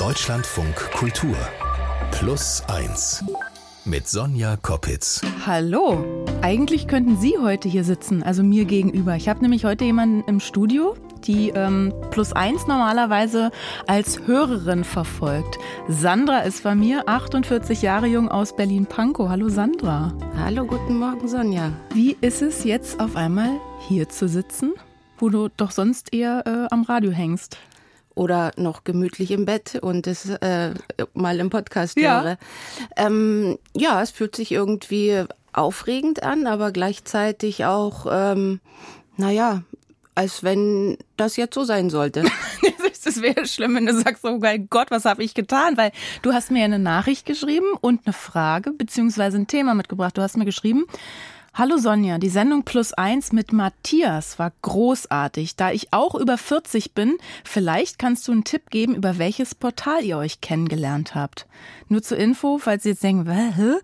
Deutschlandfunk Kultur Plus 1 mit Sonja Koppitz. Hallo. Eigentlich könnten Sie heute hier sitzen, also mir gegenüber. Ich habe nämlich heute jemanden im Studio, die ähm, Plus 1 normalerweise als Hörerin verfolgt. Sandra ist bei mir, 48 Jahre jung aus Berlin-Pankow. Hallo Sandra. Hallo, guten Morgen Sonja. Wie ist es jetzt auf einmal hier zu sitzen, wo du doch sonst eher äh, am Radio hängst? Oder noch gemütlich im Bett und es äh, mal im Podcast ja. höre. Ähm, ja, es fühlt sich irgendwie aufregend an, aber gleichzeitig auch, ähm, naja, als wenn das jetzt so sein sollte. das wäre schlimm, wenn du sagst, oh mein Gott, was habe ich getan? Weil du hast mir eine Nachricht geschrieben und eine Frage beziehungsweise ein Thema mitgebracht. Du hast mir geschrieben, Hallo Sonja, die Sendung Plus eins mit Matthias war großartig. Da ich auch über 40 bin, vielleicht kannst du einen Tipp geben, über welches Portal ihr euch kennengelernt habt. Nur zur Info, falls Sie jetzt denken, hä?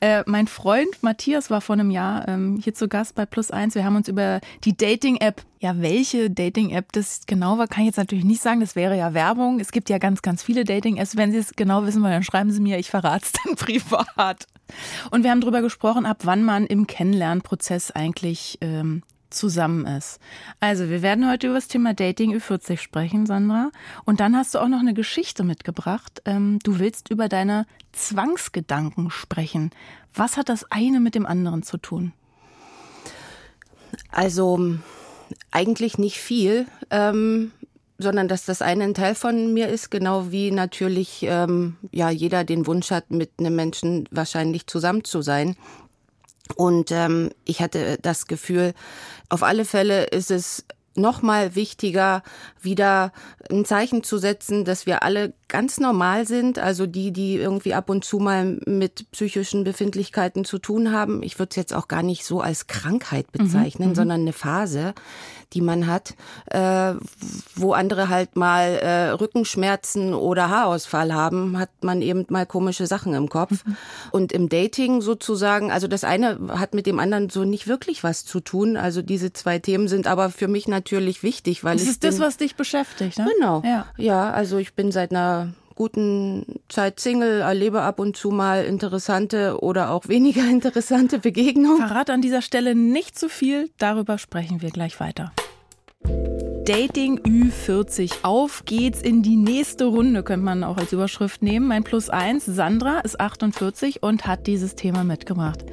Äh, mein Freund Matthias war vor einem Jahr ähm, hier zu Gast bei Plus eins. Wir haben uns über die Dating-App, ja, welche Dating-App das genau war, kann ich jetzt natürlich nicht sagen. Das wäre ja Werbung. Es gibt ja ganz, ganz viele Dating-Apps. Wenn Sie es genau wissen wollen, dann schreiben Sie mir, ich verrate es dann privat. Und wir haben darüber gesprochen, ab wann man im Kennenlernprozess eigentlich ähm, zusammen ist. Also, wir werden heute über das Thema Dating Ü40 sprechen, Sandra. Und dann hast du auch noch eine Geschichte mitgebracht. Ähm, du willst über deine Zwangsgedanken sprechen. Was hat das eine mit dem anderen zu tun? Also, eigentlich nicht viel. Ähm, sondern dass das eine ein Teil von mir ist, genau wie natürlich ähm, ja jeder den Wunsch hat, mit einem Menschen wahrscheinlich zusammen zu sein. Und ähm, ich hatte das Gefühl, auf alle Fälle ist es noch mal wichtiger, wieder ein Zeichen zu setzen, dass wir alle ganz normal sind, also die, die irgendwie ab und zu mal mit psychischen Befindlichkeiten zu tun haben. Ich würde es jetzt auch gar nicht so als Krankheit mhm, bezeichnen, mhm, sondern eine Phase, die man hat, äh, wo andere halt mal äh, Rückenschmerzen oder Haarausfall haben, hat man eben mal komische Sachen im Kopf. Mhm. Und im Dating sozusagen, also das eine hat mit dem anderen so nicht wirklich was zu tun. Also diese zwei Themen sind aber für mich natürlich wichtig, weil das ich ist das, was dich beschäftigt, ne? Genau. Ja. ja, also ich bin seit einer guten Zeit Single, erlebe ab und zu mal interessante oder auch weniger interessante Begegnungen. Verrat an dieser Stelle nicht zu viel, darüber sprechen wir gleich weiter. Dating Ü40. Auf geht's in die nächste Runde, könnte man auch als Überschrift nehmen. Mein Plus eins, Sandra ist 48 und hat dieses Thema mitgebracht.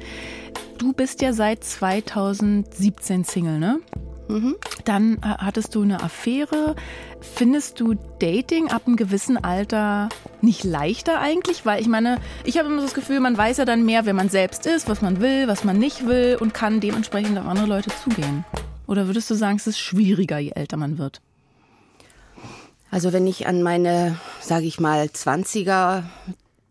Du bist ja seit 2017 Single, ne? Mhm. Dann äh, hattest du eine Affäre. Findest du Dating ab einem gewissen Alter nicht leichter eigentlich? Weil ich meine, ich habe immer das Gefühl, man weiß ja dann mehr, wer man selbst ist, was man will, was man nicht will und kann dementsprechend auf andere Leute zugehen. Oder würdest du sagen, es ist schwieriger, je älter man wird? Also wenn ich an meine, sage ich mal, 20er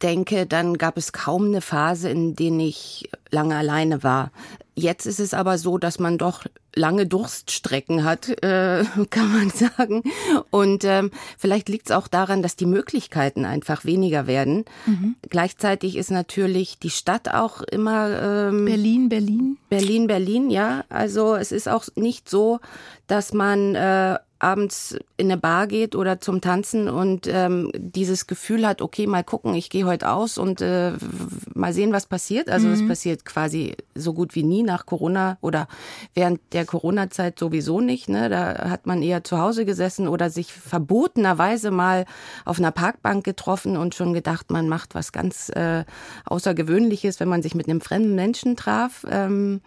denke, dann gab es kaum eine Phase, in der ich lange alleine war. Jetzt ist es aber so, dass man doch lange Durststrecken hat, äh, kann man sagen. Und ähm, vielleicht liegt es auch daran, dass die Möglichkeiten einfach weniger werden. Mhm. Gleichzeitig ist natürlich die Stadt auch immer ähm, Berlin, Berlin. Berlin, Berlin, ja. Also es ist auch nicht so, dass man äh, abends in eine Bar geht oder zum Tanzen und ähm, dieses Gefühl hat, okay, mal gucken, ich gehe heute aus und äh, mal sehen, was passiert. Also es mhm. passiert quasi so gut wie nie nach Corona oder während der Corona-Zeit sowieso nicht. Ne? Da hat man eher zu Hause gesessen oder sich verbotenerweise mal auf einer Parkbank getroffen und schon gedacht, man macht was ganz äh, Außergewöhnliches, wenn man sich mit einem fremden Menschen traf, ähm,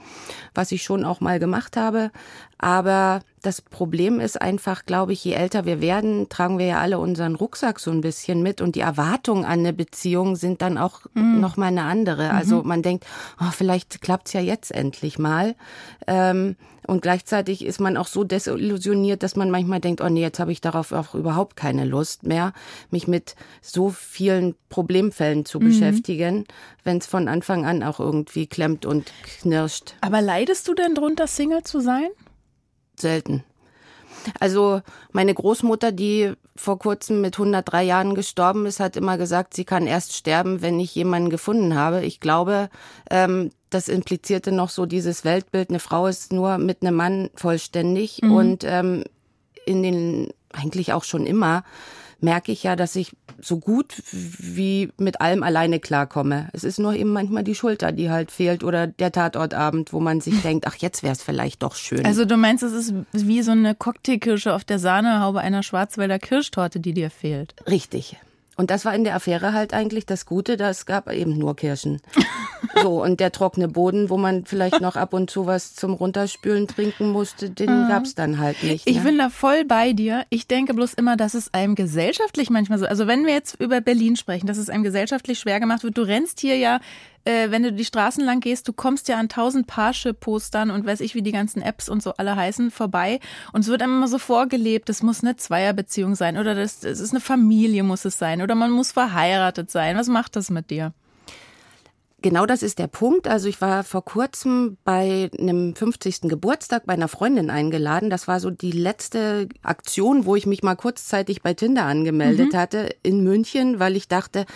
was ich schon auch mal gemacht habe. Aber das Problem ist einfach, glaube ich, je älter wir werden, tragen wir ja alle unseren Rucksack so ein bisschen mit und die Erwartungen an eine Beziehung sind dann auch mhm. noch mal eine andere. Mhm. Also man denkt, oh, vielleicht klappt's ja jetzt endlich mal. Ähm, und gleichzeitig ist man auch so desillusioniert, dass man manchmal denkt, oh nee, jetzt habe ich darauf auch überhaupt keine Lust mehr, mich mit so vielen Problemfällen zu mhm. beschäftigen, wenn es von Anfang an auch irgendwie klemmt und knirscht. Aber leidest du denn drunter, Single zu sein? Selten. Also meine Großmutter, die vor kurzem mit 103 Jahren gestorben ist, hat immer gesagt, sie kann erst sterben, wenn ich jemanden gefunden habe. Ich glaube, ähm, das implizierte noch so dieses Weltbild, eine Frau ist nur mit einem Mann vollständig mhm. und ähm, in den eigentlich auch schon immer merke ich ja, dass ich so gut wie mit allem alleine klarkomme. Es ist nur eben manchmal die Schulter, die halt fehlt oder der Tatortabend, wo man sich denkt, ach, jetzt wäre es vielleicht doch schön. Also du meinst, es ist wie so eine Cocktailkirsche auf der Sahnehaube einer Schwarzwälder Kirschtorte, die dir fehlt. Richtig. Und das war in der Affäre halt eigentlich das Gute, da es gab eben nur Kirschen. so, und der trockene Boden, wo man vielleicht noch ab und zu was zum Runterspülen trinken musste, den mhm. gab's dann halt nicht. Ne? Ich bin da voll bei dir. Ich denke bloß immer, dass es einem gesellschaftlich manchmal so, also wenn wir jetzt über Berlin sprechen, dass es einem gesellschaftlich schwer gemacht wird. Du rennst hier ja äh, wenn du die Straßen lang gehst, du kommst ja an tausend Parship-Postern und weiß ich, wie die ganzen Apps und so alle heißen, vorbei. Und es wird einem immer so vorgelebt, es muss eine Zweierbeziehung sein oder das, das ist eine Familie muss es sein oder man muss verheiratet sein. Was macht das mit dir? Genau das ist der Punkt. Also ich war vor kurzem bei einem 50. Geburtstag bei einer Freundin eingeladen. Das war so die letzte Aktion, wo ich mich mal kurzzeitig bei Tinder angemeldet mhm. hatte in München, weil ich dachte,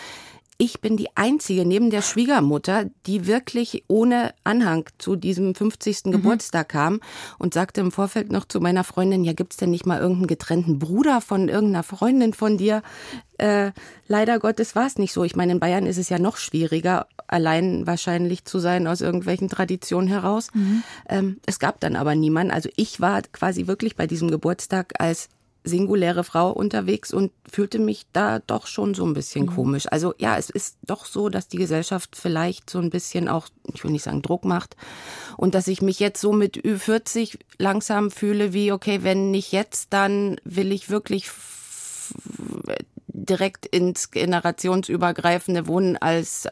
ich bin die Einzige neben der Schwiegermutter, die wirklich ohne Anhang zu diesem 50. Mhm. Geburtstag kam und sagte im Vorfeld noch zu meiner Freundin, ja, gibt's denn nicht mal irgendeinen getrennten Bruder von irgendeiner Freundin von dir? Äh, leider Gottes war es nicht so. Ich meine, in Bayern ist es ja noch schwieriger, allein wahrscheinlich zu sein aus irgendwelchen Traditionen heraus. Mhm. Ähm, es gab dann aber niemanden. Also ich war quasi wirklich bei diesem Geburtstag als singuläre Frau unterwegs und fühlte mich da doch schon so ein bisschen mhm. komisch. Also ja, es ist doch so, dass die Gesellschaft vielleicht so ein bisschen auch, ich will nicht sagen Druck macht und dass ich mich jetzt so mit Ü40 langsam fühle wie, okay, wenn nicht jetzt, dann will ich wirklich direkt ins generationsübergreifende Wohnen als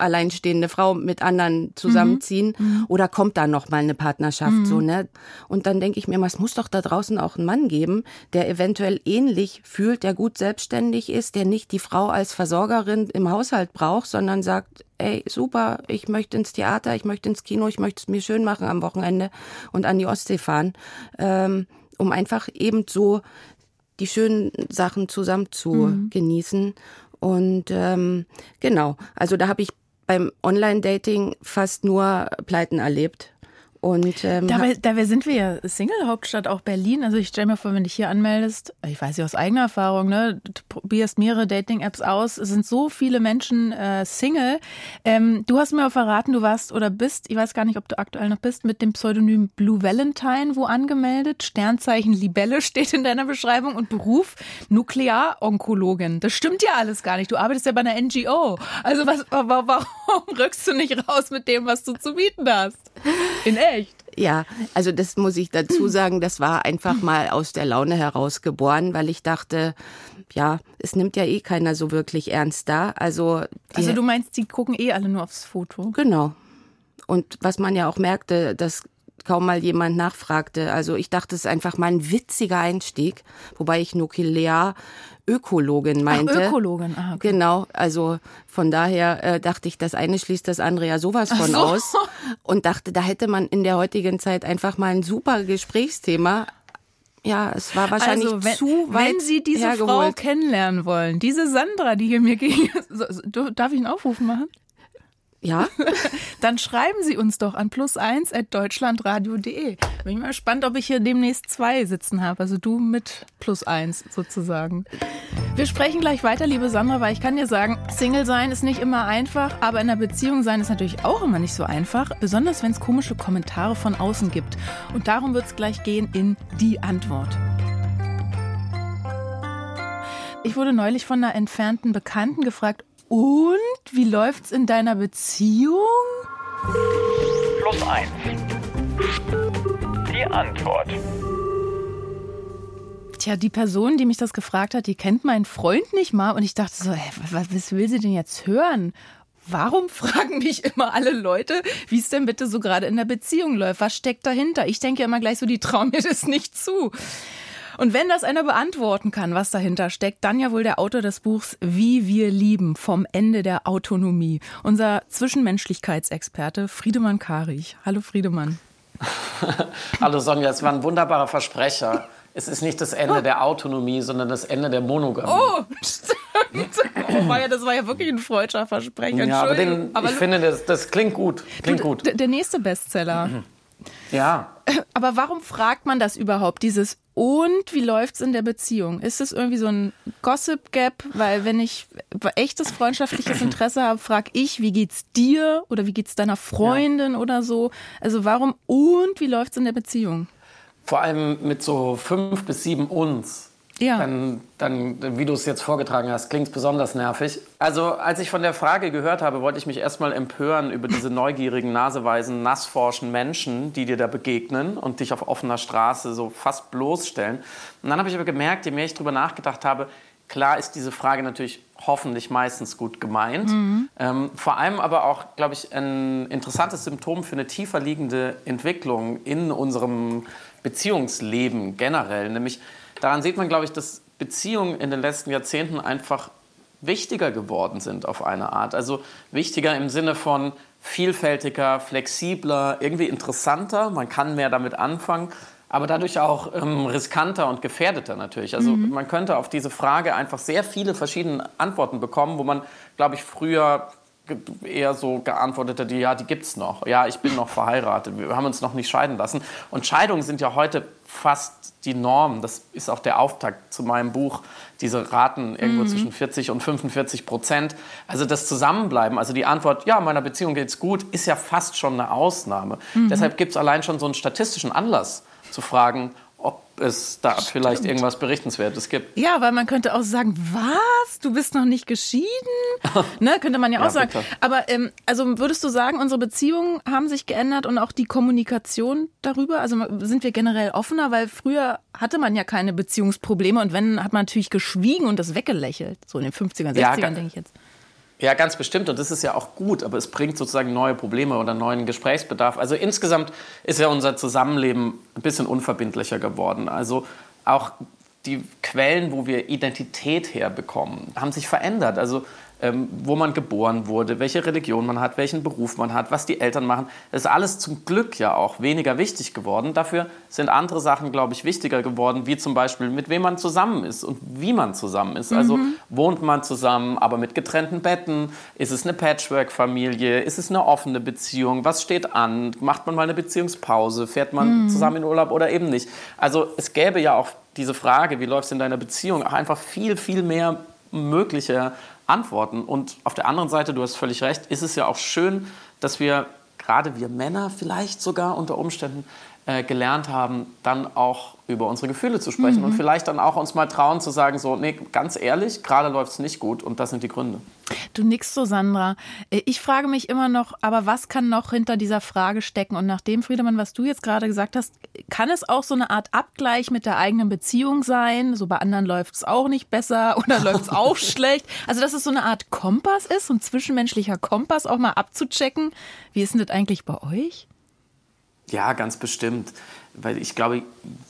alleinstehende Frau mit anderen zusammenziehen mhm. mhm. oder kommt da noch mal eine Partnerschaft mhm. so ne und dann denke ich mir es muss doch da draußen auch einen Mann geben der eventuell ähnlich fühlt der gut selbstständig ist der nicht die Frau als Versorgerin im Haushalt braucht sondern sagt ey super ich möchte ins Theater ich möchte ins Kino ich möchte es mir schön machen am Wochenende und an die Ostsee fahren ähm, um einfach eben so die schönen Sachen zusammen zu mhm. genießen und ähm, genau, also da habe ich beim Online-Dating fast nur Pleiten erlebt. Und, ähm, dabei, dabei sind wir ja Single-Hauptstadt, auch Berlin. Also ich stelle mir vor, wenn du dich hier anmeldest, ich weiß ja aus eigener Erfahrung, ne, du probierst mehrere Dating-Apps aus, es sind so viele Menschen äh, Single. Ähm, du hast mir auch verraten, du warst oder bist, ich weiß gar nicht, ob du aktuell noch bist, mit dem Pseudonym Blue Valentine wo angemeldet. Sternzeichen Libelle steht in deiner Beschreibung und Beruf Nuklearonkologin. Das stimmt ja alles gar nicht. Du arbeitest ja bei einer NGO. Also was, warum rückst du nicht raus mit dem, was du zu bieten hast? In echt? Ja, also das muss ich dazu sagen, das war einfach mal aus der Laune heraus geboren, weil ich dachte, ja, es nimmt ja eh keiner so wirklich ernst da. Also, also du meinst, die gucken eh alle nur aufs Foto? Genau. Und was man ja auch merkte, dass kaum mal jemand nachfragte. Also ich dachte, es ist einfach mal ein witziger Einstieg, wobei ich nuklear Ökologin meinte. Ach, Ökologin, ah, okay. Genau, also von daher äh, dachte ich, das eine schließt das andere ja sowas von so. aus und dachte, da hätte man in der heutigen Zeit einfach mal ein super Gesprächsthema ja, es war wahrscheinlich also, wenn, zu weit Wenn Sie diese hergeholt. Frau kennenlernen wollen, diese Sandra, die hier mir ging, darf ich einen Aufruf machen? Ja. Dann schreiben Sie uns doch an plus1 at deutschlandradio.de. Bin ich mal gespannt, ob ich hier demnächst zwei sitzen habe. Also du mit plus eins sozusagen. Wir sprechen gleich weiter, liebe Sandra, weil ich kann dir sagen, Single sein ist nicht immer einfach, aber in einer Beziehung sein ist natürlich auch immer nicht so einfach. Besonders wenn es komische Kommentare von außen gibt. Und darum wird es gleich gehen in die Antwort. Ich wurde neulich von einer entfernten Bekannten gefragt, und wie läuft's in deiner Beziehung? Plus eins. Die Antwort. Tja, die Person, die mich das gefragt hat, die kennt meinen Freund nicht mal. Und ich dachte so, hä, was, was will sie denn jetzt hören? Warum fragen mich immer alle Leute, wie es denn bitte so gerade in der Beziehung läuft? Was steckt dahinter? Ich denke immer gleich so, die trauen mir das nicht zu. Und wenn das einer beantworten kann, was dahinter steckt, dann ja wohl der Autor des Buchs Wie wir lieben vom Ende der Autonomie. Unser Zwischenmenschlichkeitsexperte Friedemann Karich. Hallo Friedemann. Hallo Sonja, es war ein wunderbarer Versprecher. Es ist nicht das Ende der Autonomie, sondern das Ende der Monogamie. Oh, stimmt. Oh, war ja, das war ja wirklich ein freudscher Versprecher. Ja, aber, den, aber ich finde, das, das klingt gut. Klingt gut. Der nächste Bestseller. Ja. Aber warum fragt man das überhaupt? Dieses und wie läuft's in der Beziehung? Ist es irgendwie so ein Gossip Gap? Weil wenn ich echtes freundschaftliches Interesse habe, frage ich, wie geht's dir oder wie geht's deiner Freundin ja. oder so? Also warum und wie läuft's in der Beziehung? Vor allem mit so fünf bis sieben uns ja. dann, dann, wie du es jetzt vorgetragen hast, klingt es besonders nervig. Also, als ich von der Frage gehört habe, wollte ich mich erstmal empören über diese neugierigen, naseweisen, nassforschen Menschen, die dir da begegnen und dich auf offener Straße so fast bloßstellen. Und dann habe ich aber gemerkt, je mehr ich darüber nachgedacht habe, klar ist diese Frage natürlich hoffentlich meistens gut gemeint. Mhm. Ähm, vor allem aber auch, glaube ich, ein interessantes Symptom für eine tiefer liegende Entwicklung in unserem Beziehungsleben generell, nämlich daran sieht man, glaube ich, dass Beziehungen in den letzten Jahrzehnten einfach wichtiger geworden sind auf eine Art. Also wichtiger im Sinne von vielfältiger, flexibler, irgendwie interessanter. Man kann mehr damit anfangen, aber dadurch auch ähm, riskanter und gefährdeter natürlich. Also mhm. man könnte auf diese Frage einfach sehr viele verschiedene Antworten bekommen, wo man, glaube ich, früher eher so geantwortet hat, ja, die gibt es noch. Ja, ich bin noch verheiratet. Wir haben uns noch nicht scheiden lassen. Und Scheidungen sind ja heute fast die Norm. Das ist auch der Auftakt zu meinem Buch. Diese Raten irgendwo mhm. zwischen 40 und 45 Prozent. Also das Zusammenbleiben, also die Antwort, ja, meiner Beziehung geht's gut, ist ja fast schon eine Ausnahme. Mhm. Deshalb gibt es allein schon so einen statistischen Anlass zu fragen, es da Stimmt. vielleicht irgendwas Berichtenswertes gibt. Ja, weil man könnte auch sagen, was? Du bist noch nicht geschieden? ne, könnte man ja auch ja, sagen. Bitte. Aber ähm, also würdest du sagen, unsere Beziehungen haben sich geändert und auch die Kommunikation darüber? Also sind wir generell offener? Weil früher hatte man ja keine Beziehungsprobleme und wenn, hat man natürlich geschwiegen und das weggelächelt. So in den 50ern, 60ern, ja, denke ich jetzt. Ja, ganz bestimmt. Und das ist ja auch gut, aber es bringt sozusagen neue Probleme oder neuen Gesprächsbedarf. Also insgesamt ist ja unser Zusammenleben ein bisschen unverbindlicher geworden. Also auch die Quellen, wo wir Identität herbekommen, haben sich verändert. Also ähm, wo man geboren wurde, welche Religion man hat, welchen Beruf man hat, was die Eltern machen. Das ist alles zum Glück ja auch weniger wichtig geworden. Dafür sind andere Sachen, glaube ich, wichtiger geworden, wie zum Beispiel, mit wem man zusammen ist und wie man zusammen ist. Also mhm. wohnt man zusammen, aber mit getrennten Betten? Ist es eine Patchwork-Familie? Ist es eine offene Beziehung? Was steht an? Macht man mal eine Beziehungspause? Fährt man mhm. zusammen in Urlaub oder eben nicht? Also es gäbe ja auch diese Frage, wie läuft es in deiner Beziehung, auch einfach viel, viel mehr mögliche antworten. Und auf der anderen Seite, du hast völlig recht, ist es ja auch schön, dass wir, gerade wir Männer vielleicht sogar unter Umständen, äh, gelernt haben, dann auch über unsere Gefühle zu sprechen mhm. und vielleicht dann auch uns mal trauen zu sagen, so, nee, ganz ehrlich, gerade läuft es nicht gut und das sind die Gründe. Du nix so, Sandra. Äh, ich frage mich immer noch, aber was kann noch hinter dieser Frage stecken? Und nach dem, Friedemann, was du jetzt gerade gesagt hast, kann es auch so eine Art Abgleich mit der eigenen Beziehung sein? So bei anderen läuft es auch nicht besser oder läuft es auch schlecht? Also, dass es so eine Art Kompass ist, so ein zwischenmenschlicher Kompass auch mal abzuchecken. Wie ist denn das eigentlich bei euch? Ja, ganz bestimmt. Weil ich glaube,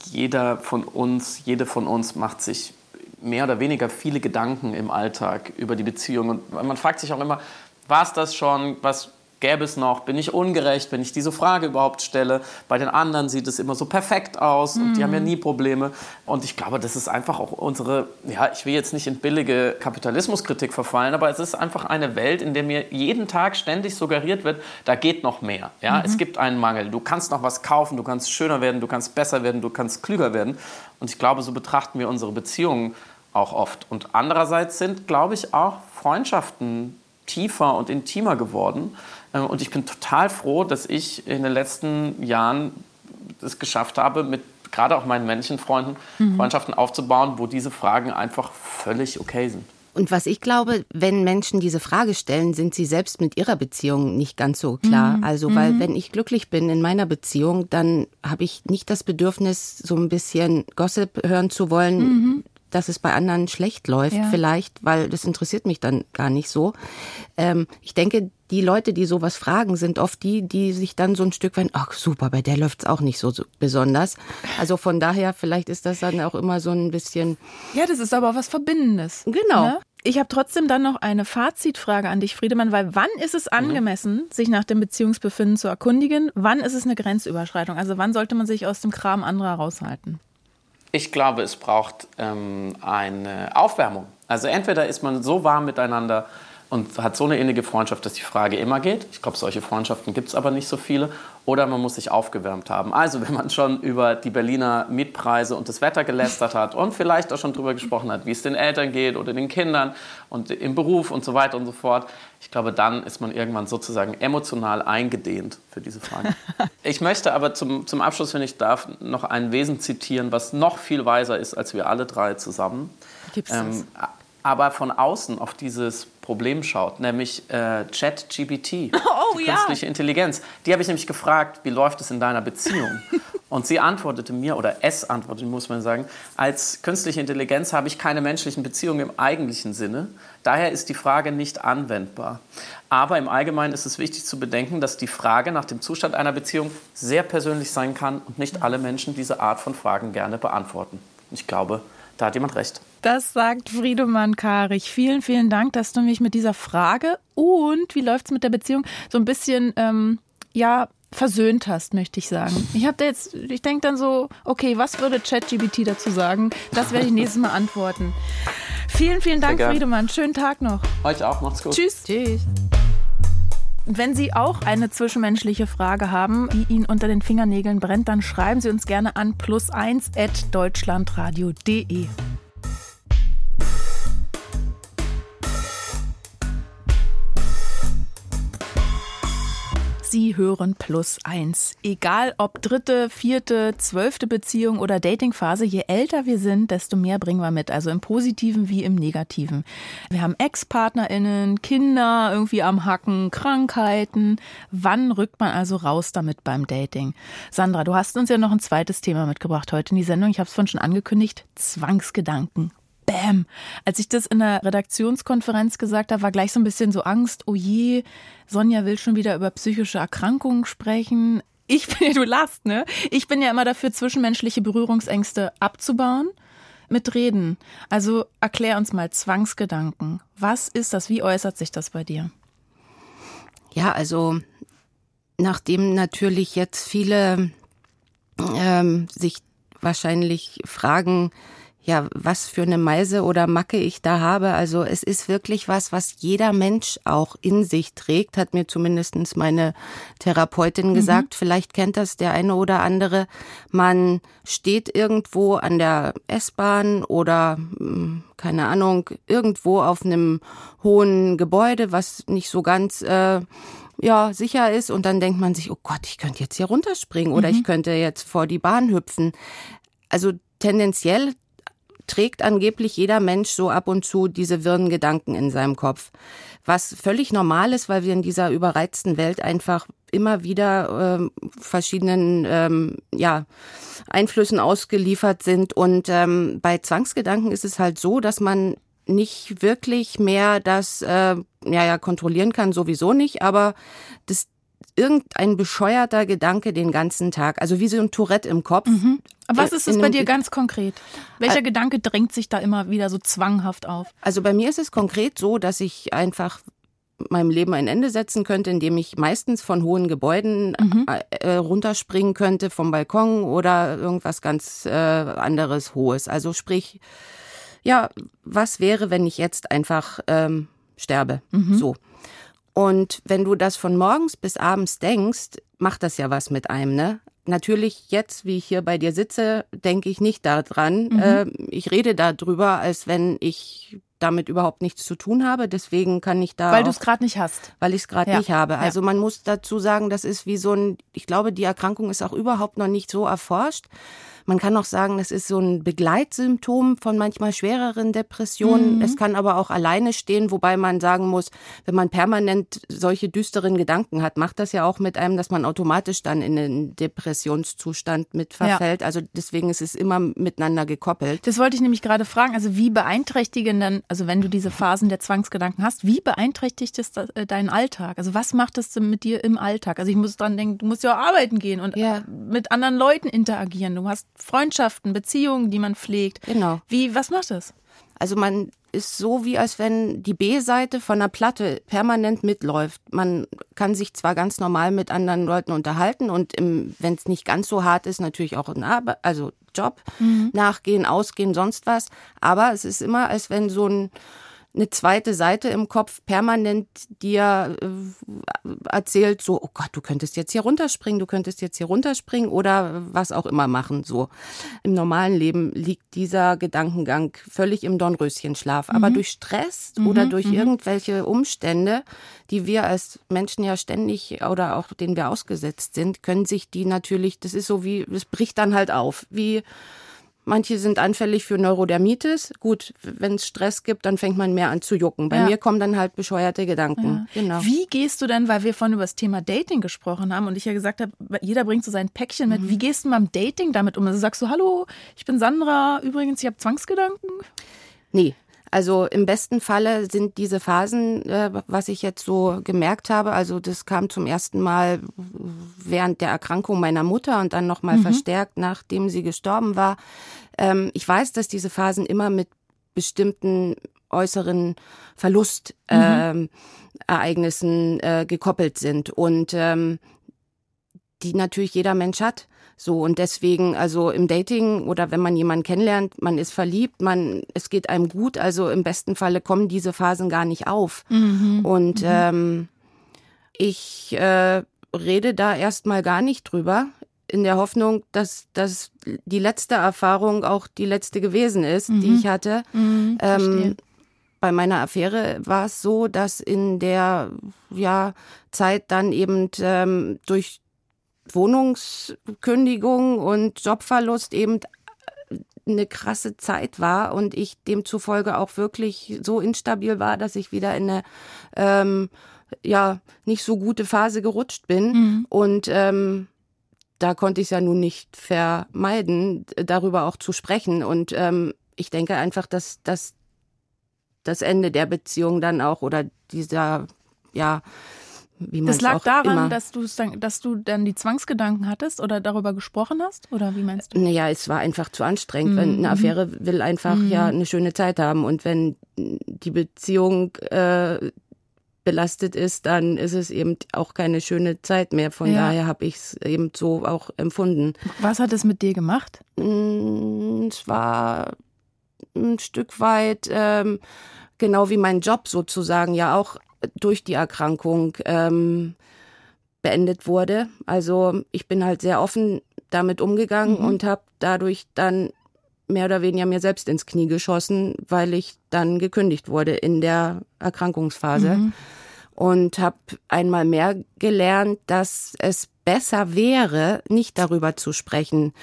jeder von uns, jede von uns macht sich mehr oder weniger viele Gedanken im Alltag über die Beziehung. Und man fragt sich auch immer, war es das schon? Was Gäbe es noch? Bin ich ungerecht, wenn ich diese Frage überhaupt stelle? Bei den anderen sieht es immer so perfekt aus und mhm. die haben ja mhm. nie Probleme. Und ich glaube, das ist einfach auch unsere, ja, ich will jetzt nicht in billige Kapitalismuskritik verfallen, aber es ist einfach eine Welt, in der mir jeden Tag ständig suggeriert wird, da geht noch mehr. Ja? Mhm. Es gibt einen Mangel. Du kannst noch was kaufen, du kannst schöner werden, du kannst besser werden, du kannst klüger werden. Und ich glaube, so betrachten wir unsere Beziehungen auch oft. Und andererseits sind, glaube ich, auch Freundschaften tiefer und intimer geworden. Ähm, und ich bin total froh, dass ich in den letzten Jahren es geschafft habe, mit gerade auch meinen männlichen Freunden mhm. Freundschaften aufzubauen, wo diese Fragen einfach völlig okay sind. Und was ich glaube, wenn Menschen diese Frage stellen, sind sie selbst mit ihrer Beziehung nicht ganz so klar. Mhm. Also, weil mhm. wenn ich glücklich bin in meiner Beziehung, dann habe ich nicht das Bedürfnis, so ein bisschen Gossip hören zu wollen, mhm dass es bei anderen schlecht läuft, ja. vielleicht, weil das interessiert mich dann gar nicht so. Ähm, ich denke, die Leute, die sowas fragen, sind oft die, die sich dann so ein Stück weit, ach super, bei der läuft's auch nicht so, so besonders. Also von daher, vielleicht ist das dann auch immer so ein bisschen. Ja, das ist aber was Verbindendes. Genau. Ne? Ich habe trotzdem dann noch eine Fazitfrage an dich, Friedemann, weil wann ist es mhm. angemessen, sich nach dem Beziehungsbefinden zu erkundigen? Wann ist es eine Grenzüberschreitung? Also wann sollte man sich aus dem Kram anderer raushalten? Ich glaube, es braucht ähm, eine Aufwärmung. Also entweder ist man so warm miteinander, und hat so eine innige Freundschaft, dass die Frage immer geht. Ich glaube, solche Freundschaften gibt es aber nicht so viele. Oder man muss sich aufgewärmt haben. Also wenn man schon über die Berliner Mietpreise und das Wetter gelästert hat und vielleicht auch schon darüber gesprochen hat, wie es den Eltern geht oder den Kindern und im Beruf und so weiter und so fort, ich glaube, dann ist man irgendwann sozusagen emotional eingedehnt für diese Frage. Ich möchte aber zum, zum Abschluss, wenn ich darf, noch ein Wesen zitieren, was noch viel weiser ist als wir alle drei zusammen. Gibt's das? Ähm, aber von außen auf dieses Problem schaut, nämlich äh, ChatGPT, oh, die künstliche ja. Intelligenz. Die habe ich nämlich gefragt, wie läuft es in deiner Beziehung? Und sie antwortete mir, oder es antwortete, muss man sagen, als künstliche Intelligenz habe ich keine menschlichen Beziehungen im eigentlichen Sinne. Daher ist die Frage nicht anwendbar. Aber im Allgemeinen ist es wichtig zu bedenken, dass die Frage nach dem Zustand einer Beziehung sehr persönlich sein kann und nicht alle Menschen diese Art von Fragen gerne beantworten. Ich glaube, da hat jemand recht. Das sagt Friedemann Karich. Vielen, vielen Dank, dass du mich mit dieser Frage und wie läuft es mit der Beziehung so ein bisschen, ähm, ja, versöhnt hast, möchte ich sagen. Ich habe jetzt, ich denke dann so, okay, was würde ChatGBT dazu sagen? Das werde ich nächstes Mal antworten. Vielen, vielen Dank, Friedemann. Schönen Tag noch. Euch auch, macht's gut. Tschüss. Tschüss. Wenn Sie auch eine zwischenmenschliche Frage haben, die Ihnen unter den Fingernägeln brennt, dann schreiben Sie uns gerne an plus1 Sie hören Plus eins. Egal ob dritte, vierte, zwölfte Beziehung oder Datingphase, je älter wir sind, desto mehr bringen wir mit. Also im Positiven wie im Negativen. Wir haben Ex-PartnerInnen, Kinder irgendwie am Hacken, Krankheiten. Wann rückt man also raus damit beim Dating? Sandra, du hast uns ja noch ein zweites Thema mitgebracht heute in die Sendung. Ich habe es vorhin schon angekündigt. Zwangsgedanken. Bäm. Als ich das in der Redaktionskonferenz gesagt habe, war gleich so ein bisschen so Angst, oh je, Sonja will schon wieder über psychische Erkrankungen sprechen. Ich bin ja, du lachst, ne? Ich bin ja immer dafür, zwischenmenschliche Berührungsängste abzubauen mit Reden. Also erklär uns mal Zwangsgedanken. Was ist das? Wie äußert sich das bei dir? Ja, also nachdem natürlich jetzt viele ähm, sich wahrscheinlich fragen, ja, was für eine Meise oder Macke ich da habe. Also es ist wirklich was, was jeder Mensch auch in sich trägt, hat mir zumindestens meine Therapeutin mhm. gesagt. Vielleicht kennt das der eine oder andere. Man steht irgendwo an der S-Bahn oder hm, keine Ahnung, irgendwo auf einem hohen Gebäude, was nicht so ganz äh, ja, sicher ist und dann denkt man sich, oh Gott, ich könnte jetzt hier runterspringen oder mhm. ich könnte jetzt vor die Bahn hüpfen. Also tendenziell trägt angeblich jeder Mensch so ab und zu diese wirren Gedanken in seinem Kopf. Was völlig normal ist, weil wir in dieser überreizten Welt einfach immer wieder äh, verschiedenen ähm, ja, Einflüssen ausgeliefert sind. Und ähm, bei Zwangsgedanken ist es halt so, dass man nicht wirklich mehr das äh, ja, ja, kontrollieren kann, sowieso nicht, aber das irgendein bescheuerter Gedanke den ganzen Tag, also wie so ein Tourette im Kopf. Mhm. Was ist es bei dir ganz konkret? Welcher äh, Gedanke drängt sich da immer wieder so zwanghaft auf? Also bei mir ist es konkret so, dass ich einfach meinem Leben ein Ende setzen könnte, indem ich meistens von hohen Gebäuden mhm. äh, runterspringen könnte, vom Balkon oder irgendwas ganz äh, anderes Hohes. Also sprich, ja, was wäre, wenn ich jetzt einfach ähm, sterbe? Mhm. So. Und wenn du das von morgens bis abends denkst, macht das ja was mit einem, ne? Natürlich jetzt, wie ich hier bei dir sitze, denke ich nicht daran. Mhm. Äh, ich rede darüber, als wenn ich damit überhaupt nichts zu tun habe. Deswegen kann ich da. Weil du es gerade nicht hast. Weil ich es gerade ja. nicht habe. Also ja. man muss dazu sagen, das ist wie so ein, ich glaube, die Erkrankung ist auch überhaupt noch nicht so erforscht. Man kann auch sagen, das ist so ein Begleitsymptom von manchmal schwereren Depressionen. Mhm. Es kann aber auch alleine stehen, wobei man sagen muss, wenn man permanent solche düsteren Gedanken hat, macht das ja auch mit einem, dass man automatisch dann in einen Depressionszustand mit verfällt. Ja. Also deswegen ist es immer miteinander gekoppelt. Das wollte ich nämlich gerade fragen. Also wie beeinträchtigen dann, also wenn du diese Phasen der Zwangsgedanken hast, wie beeinträchtigt es äh, deinen Alltag? Also was macht es mit dir im Alltag? Also ich muss dran denken, du musst ja auch arbeiten gehen und ja. mit anderen Leuten interagieren. Du hast Freundschaften, Beziehungen, die man pflegt. Genau. Wie, was macht das? Also man ist so wie als wenn die B-Seite von einer Platte permanent mitläuft. Man kann sich zwar ganz normal mit anderen Leuten unterhalten und wenn es nicht ganz so hart ist, natürlich auch ein Arbeit, also Job mhm. nachgehen, ausgehen, sonst was. Aber es ist immer, als wenn so ein eine zweite Seite im Kopf permanent dir äh, erzählt, so, oh Gott, du könntest jetzt hier runterspringen, du könntest jetzt hier runterspringen oder was auch immer machen. So im normalen Leben liegt dieser Gedankengang völlig im Dornröschenschlaf. Mhm. Aber durch Stress mhm. oder durch mhm. irgendwelche Umstände, die wir als Menschen ja ständig oder auch denen wir ausgesetzt sind, können sich die natürlich, das ist so wie, es bricht dann halt auf, wie Manche sind anfällig für Neurodermitis. Gut, wenn es Stress gibt, dann fängt man mehr an zu jucken. Bei ja. mir kommen dann halt bescheuerte Gedanken. Ja. Genau. Wie gehst du denn, weil wir vorhin über das Thema Dating gesprochen haben und ich ja gesagt habe, jeder bringt so sein Päckchen mit. Mhm. Wie gehst du beim Dating damit um? Also sagst du, hallo, ich bin Sandra, übrigens, ich habe Zwangsgedanken? Nee, also im besten Falle sind diese Phasen, äh, was ich jetzt so gemerkt habe, also das kam zum ersten Mal während der Erkrankung meiner Mutter und dann nochmal mhm. verstärkt, nachdem sie gestorben war. Ähm, ich weiß, dass diese Phasen immer mit bestimmten äußeren Verlustereignissen mhm. äh, äh, gekoppelt sind und ähm, die natürlich jeder Mensch hat. So, und deswegen, also im Dating oder wenn man jemanden kennenlernt, man ist verliebt, man, es geht einem gut, also im besten Falle kommen diese Phasen gar nicht auf. Mhm. Und mhm. ähm, ich äh, rede da erstmal gar nicht drüber, in der Hoffnung, dass, dass die letzte Erfahrung auch die letzte gewesen ist, mhm. die ich hatte. Mhm, ähm, bei meiner Affäre war es so, dass in der ja, Zeit dann eben ähm, durch Wohnungskündigung und Jobverlust eben eine krasse Zeit war und ich demzufolge auch wirklich so instabil war, dass ich wieder in eine ähm, ja nicht so gute Phase gerutscht bin mhm. und ähm, da konnte ich es ja nun nicht vermeiden, darüber auch zu sprechen und ähm, ich denke einfach, dass, dass das Ende der Beziehung dann auch oder dieser ja wie das lag daran, immer. dass, dann, dass du dann die Zwangsgedanken hattest oder darüber gesprochen hast? Oder wie meinst du? Naja, es war einfach zu anstrengend. Mhm. Wenn eine Affäre will einfach mhm. ja eine schöne Zeit haben. Und wenn die Beziehung äh, belastet ist, dann ist es eben auch keine schöne Zeit mehr. Von ja. daher habe ich es eben so auch empfunden. Was hat es mit dir gemacht? Mm, es war ein Stück weit ähm, genau wie mein Job sozusagen ja auch durch die Erkrankung ähm, beendet wurde. Also ich bin halt sehr offen damit umgegangen mhm. und habe dadurch dann mehr oder weniger mir selbst ins Knie geschossen, weil ich dann gekündigt wurde in der Erkrankungsphase. Mhm. Und habe einmal mehr gelernt, dass es besser wäre, nicht darüber zu sprechen.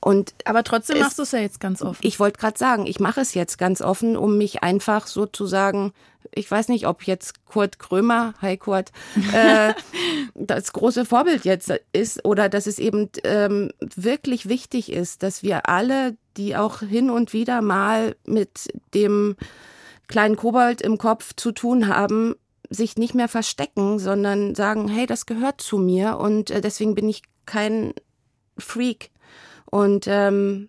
Und aber trotzdem machst du es ja jetzt ganz offen. Ich wollte gerade sagen, ich mache es jetzt ganz offen, um mich einfach sozusagen, ich weiß nicht, ob jetzt Kurt Krömer, hi Kurt, äh, das große Vorbild jetzt ist oder dass es eben ähm, wirklich wichtig ist, dass wir alle, die auch hin und wieder mal mit dem kleinen Kobold im Kopf zu tun haben, sich nicht mehr verstecken, sondern sagen, hey, das gehört zu mir und äh, deswegen bin ich kein Freak und ähm,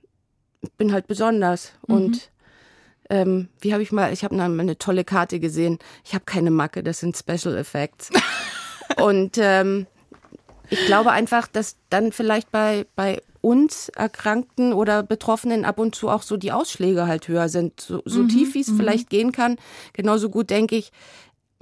bin halt besonders. Mhm. Und ähm, wie habe ich mal, ich habe mal eine tolle Karte gesehen. Ich habe keine Macke, das sind Special Effects. und ähm, ich glaube einfach, dass dann vielleicht bei, bei uns Erkrankten oder Betroffenen ab und zu auch so die Ausschläge halt höher sind. So, so mhm, tief wie es mhm. vielleicht gehen kann. Genauso gut denke ich,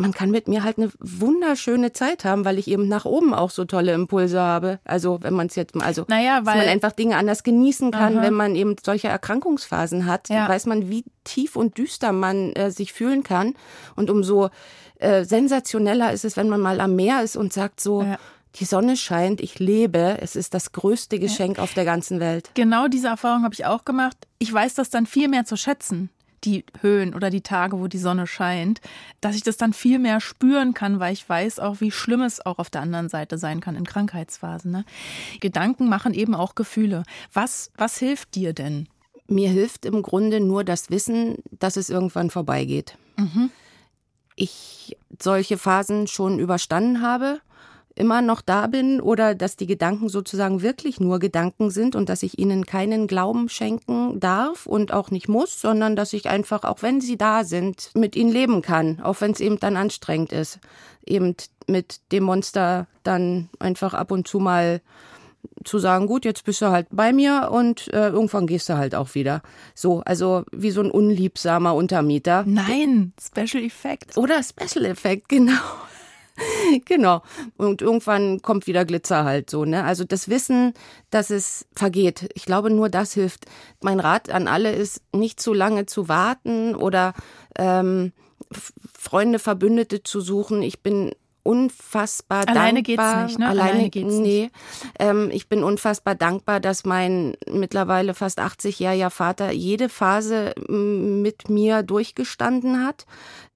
man kann mit mir halt eine wunderschöne Zeit haben, weil ich eben nach oben auch so tolle Impulse habe. Also wenn man es jetzt mal, also naja, weil, dass man einfach Dinge anders genießen kann, aha. wenn man eben solche Erkrankungsphasen hat, ja. weiß man, wie tief und düster man äh, sich fühlen kann. Und umso äh, sensationeller ist es, wenn man mal am Meer ist und sagt so, ja. Die Sonne scheint, ich lebe, es ist das größte Geschenk ja. auf der ganzen Welt. Genau diese Erfahrung habe ich auch gemacht. Ich weiß das dann viel mehr zu schätzen die Höhen oder die Tage, wo die Sonne scheint, dass ich das dann viel mehr spüren kann, weil ich weiß auch, wie schlimm es auch auf der anderen Seite sein kann in Krankheitsphasen. Ne? Gedanken machen eben auch Gefühle. Was, was hilft dir denn? Mir hilft im Grunde nur das Wissen, dass es irgendwann vorbeigeht. Mhm. Ich solche Phasen schon überstanden habe immer noch da bin oder dass die Gedanken sozusagen wirklich nur Gedanken sind und dass ich ihnen keinen Glauben schenken darf und auch nicht muss, sondern dass ich einfach, auch wenn sie da sind, mit ihnen leben kann, auch wenn es eben dann anstrengend ist, eben mit dem Monster dann einfach ab und zu mal zu sagen, gut, jetzt bist du halt bei mir und äh, irgendwann gehst du halt auch wieder. So, also wie so ein unliebsamer Untermieter. Nein, Special Effect. Oder Special Effect, genau. genau. Und irgendwann kommt wieder Glitzer halt so, ne? Also das Wissen, dass es vergeht. Ich glaube, nur das hilft. Mein Rat an alle ist, nicht zu lange zu warten oder ähm, Freunde, Verbündete zu suchen. Ich bin unfassbar Alleine dankbar. Geht's nicht, ne? Alleine, Alleine geht's nee. nicht. Ähm, ich bin unfassbar dankbar, dass mein mittlerweile fast 80-jähriger Vater jede Phase mit mir durchgestanden hat.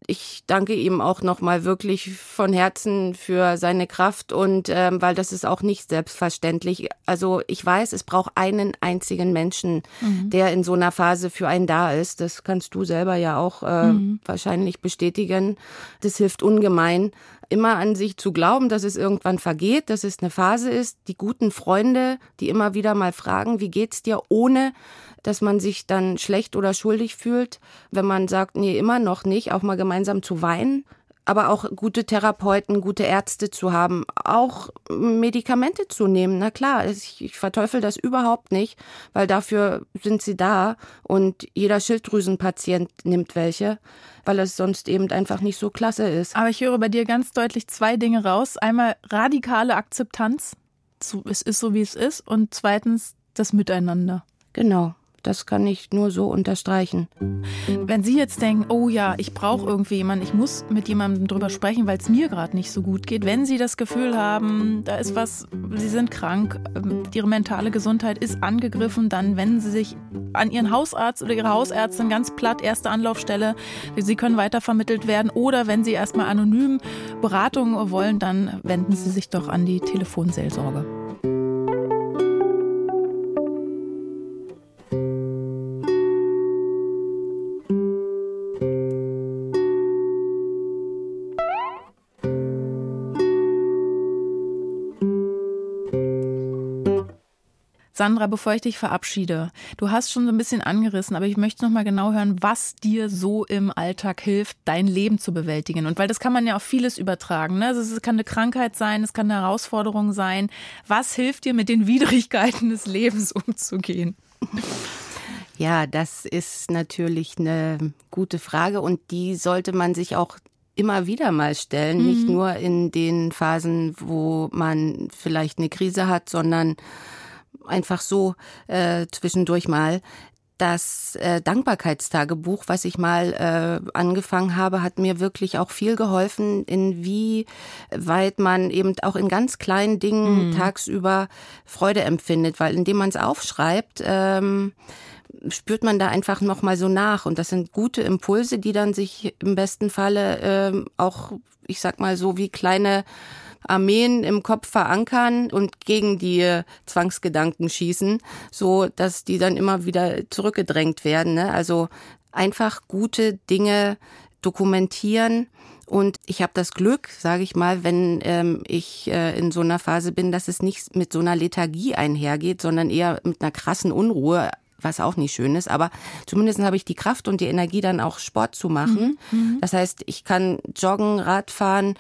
Ich danke ihm auch nochmal wirklich von Herzen für seine Kraft und ähm, weil das ist auch nicht selbstverständlich. Also ich weiß, es braucht einen einzigen Menschen, Mhm. der in so einer Phase für einen da ist. Das kannst du selber ja auch äh, Mhm. wahrscheinlich bestätigen. Das hilft ungemein immer an sich zu glauben, dass es irgendwann vergeht, dass es eine Phase ist. Die guten Freunde, die immer wieder mal fragen, wie geht's dir, ohne dass man sich dann schlecht oder schuldig fühlt, wenn man sagt, nee, immer noch nicht, auch mal gemeinsam zu weinen. Aber auch gute Therapeuten, gute Ärzte zu haben, auch Medikamente zu nehmen. Na klar, ich, ich verteufel das überhaupt nicht, weil dafür sind sie da und jeder Schilddrüsenpatient nimmt welche, weil es sonst eben einfach nicht so klasse ist. Aber ich höre bei dir ganz deutlich zwei Dinge raus. Einmal radikale Akzeptanz, es ist so, wie es ist. Und zweitens das Miteinander. Genau, das kann ich nur so unterstreichen. Wenn Sie jetzt denken, oh ja, ich brauche irgendwie jemanden, ich muss mit jemandem drüber sprechen, weil es mir gerade nicht so gut geht. Wenn Sie das Gefühl haben, da ist was, Sie sind krank, ähm, Ihre mentale Gesundheit ist angegriffen, dann wenden Sie sich an Ihren Hausarzt oder Ihre Hausärztin ganz platt, erste Anlaufstelle. Sie können weitervermittelt werden. Oder wenn Sie erstmal anonym Beratung wollen, dann wenden Sie sich doch an die Telefonseelsorge. Sandra, bevor ich dich verabschiede, du hast schon so ein bisschen angerissen, aber ich möchte noch mal genau hören, was dir so im Alltag hilft, dein Leben zu bewältigen. Und weil das kann man ja auf vieles übertragen. Ne? Also es kann eine Krankheit sein, es kann eine Herausforderung sein. Was hilft dir, mit den Widrigkeiten des Lebens umzugehen? Ja, das ist natürlich eine gute Frage und die sollte man sich auch immer wieder mal stellen, nicht nur in den Phasen, wo man vielleicht eine Krise hat, sondern einfach so äh, zwischendurch mal. Das äh, Dankbarkeitstagebuch, was ich mal äh, angefangen habe, hat mir wirklich auch viel geholfen, inwieweit man eben auch in ganz kleinen Dingen tagsüber Freude empfindet, weil indem man es aufschreibt, ähm, spürt man da einfach noch mal so nach und das sind gute Impulse, die dann sich im besten Falle ähm, auch, ich sag mal so wie kleine Armeen im Kopf verankern und gegen die Zwangsgedanken schießen, so dass die dann immer wieder zurückgedrängt werden. Ne? Also einfach gute Dinge dokumentieren. Und ich habe das Glück, sage ich mal, wenn ähm, ich äh, in so einer Phase bin, dass es nicht mit so einer Lethargie einhergeht, sondern eher mit einer krassen Unruhe, was auch nicht schön ist. Aber zumindest habe ich die Kraft und die Energie, dann auch Sport zu machen. Das heißt, ich kann joggen, Radfahren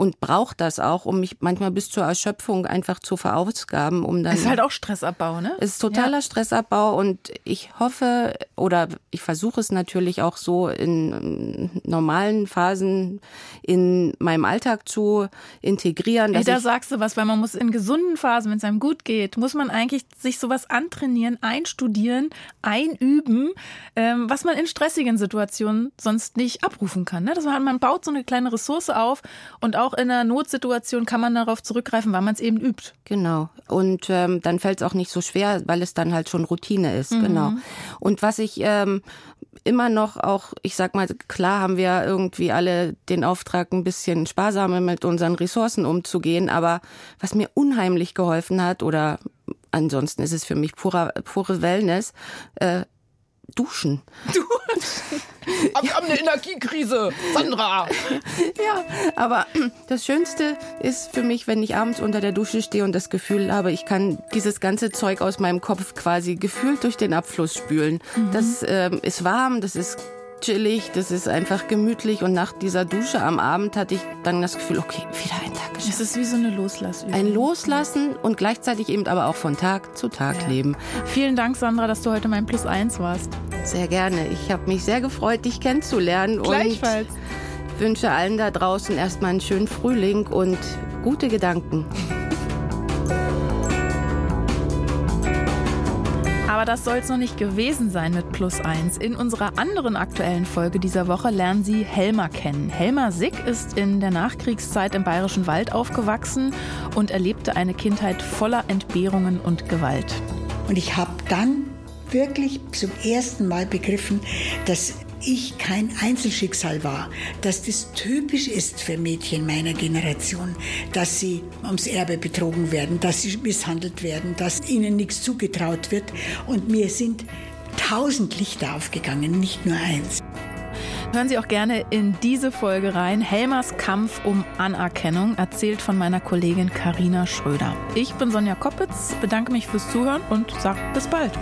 und brauche das auch, um mich manchmal bis zur Erschöpfung einfach zu verausgaben, um dann Es ist halt auch Stressabbau, ne? es ist totaler Stressabbau und ich hoffe oder ich versuche es natürlich auch so in normalen Phasen in meinem Alltag zu integrieren. Ey, da sagst du was, weil man muss in gesunden Phasen, wenn es einem gut geht, muss man eigentlich sich sowas antrainieren, einstudieren, einüben, ähm, was man in stressigen Situationen sonst nicht abrufen kann. Ne? Das man, man baut so eine kleine Ressource auf und auch in einer Notsituation kann man darauf zurückgreifen, weil man es eben übt. Genau. Und ähm, dann fällt es auch nicht so schwer, weil es dann halt schon Routine ist. Genau. Und was ich ähm, immer noch auch, ich sag mal, klar haben wir irgendwie alle den Auftrag, ein bisschen sparsamer mit unseren Ressourcen umzugehen, aber was mir unheimlich geholfen hat oder ansonsten ist es für mich purer, pure Wellness, äh, duschen. Wir haben eine Energiekrise, Sandra. Ja, aber das Schönste ist für mich, wenn ich abends unter der Dusche stehe und das Gefühl habe, ich kann dieses ganze Zeug aus meinem Kopf quasi gefühlt durch den Abfluss spülen. Das ähm, ist warm, das ist chillig, das ist einfach gemütlich und nach dieser Dusche am Abend hatte ich dann das Gefühl, okay, wieder ein Tag geschafft. Es ist wie so eine Loslassübung. Ein Loslassen und gleichzeitig eben aber auch von Tag zu Tag ja. leben. Vielen Dank, Sandra, dass du heute mein Plus eins warst. Sehr gerne. Ich habe mich sehr gefreut, dich kennenzulernen. Gleichfalls. Und wünsche allen da draußen erstmal einen schönen Frühling und gute Gedanken. Aber das soll es noch nicht gewesen sein mit Plus 1. In unserer anderen aktuellen Folge dieser Woche lernen Sie Helma kennen. Helma Sick ist in der Nachkriegszeit im Bayerischen Wald aufgewachsen und erlebte eine Kindheit voller Entbehrungen und Gewalt. Und ich habe dann wirklich zum ersten Mal begriffen, dass ich kein Einzelschicksal war, dass das typisch ist für Mädchen meiner Generation, dass sie ums Erbe betrogen werden, dass sie misshandelt werden, dass ihnen nichts zugetraut wird. Und mir sind tausend Lichter aufgegangen, nicht nur eins. Hören Sie auch gerne in diese Folge rein. Helmers Kampf um Anerkennung, erzählt von meiner Kollegin Karina Schröder. Ich bin Sonja Koppitz, bedanke mich fürs Zuhören und sage bis bald.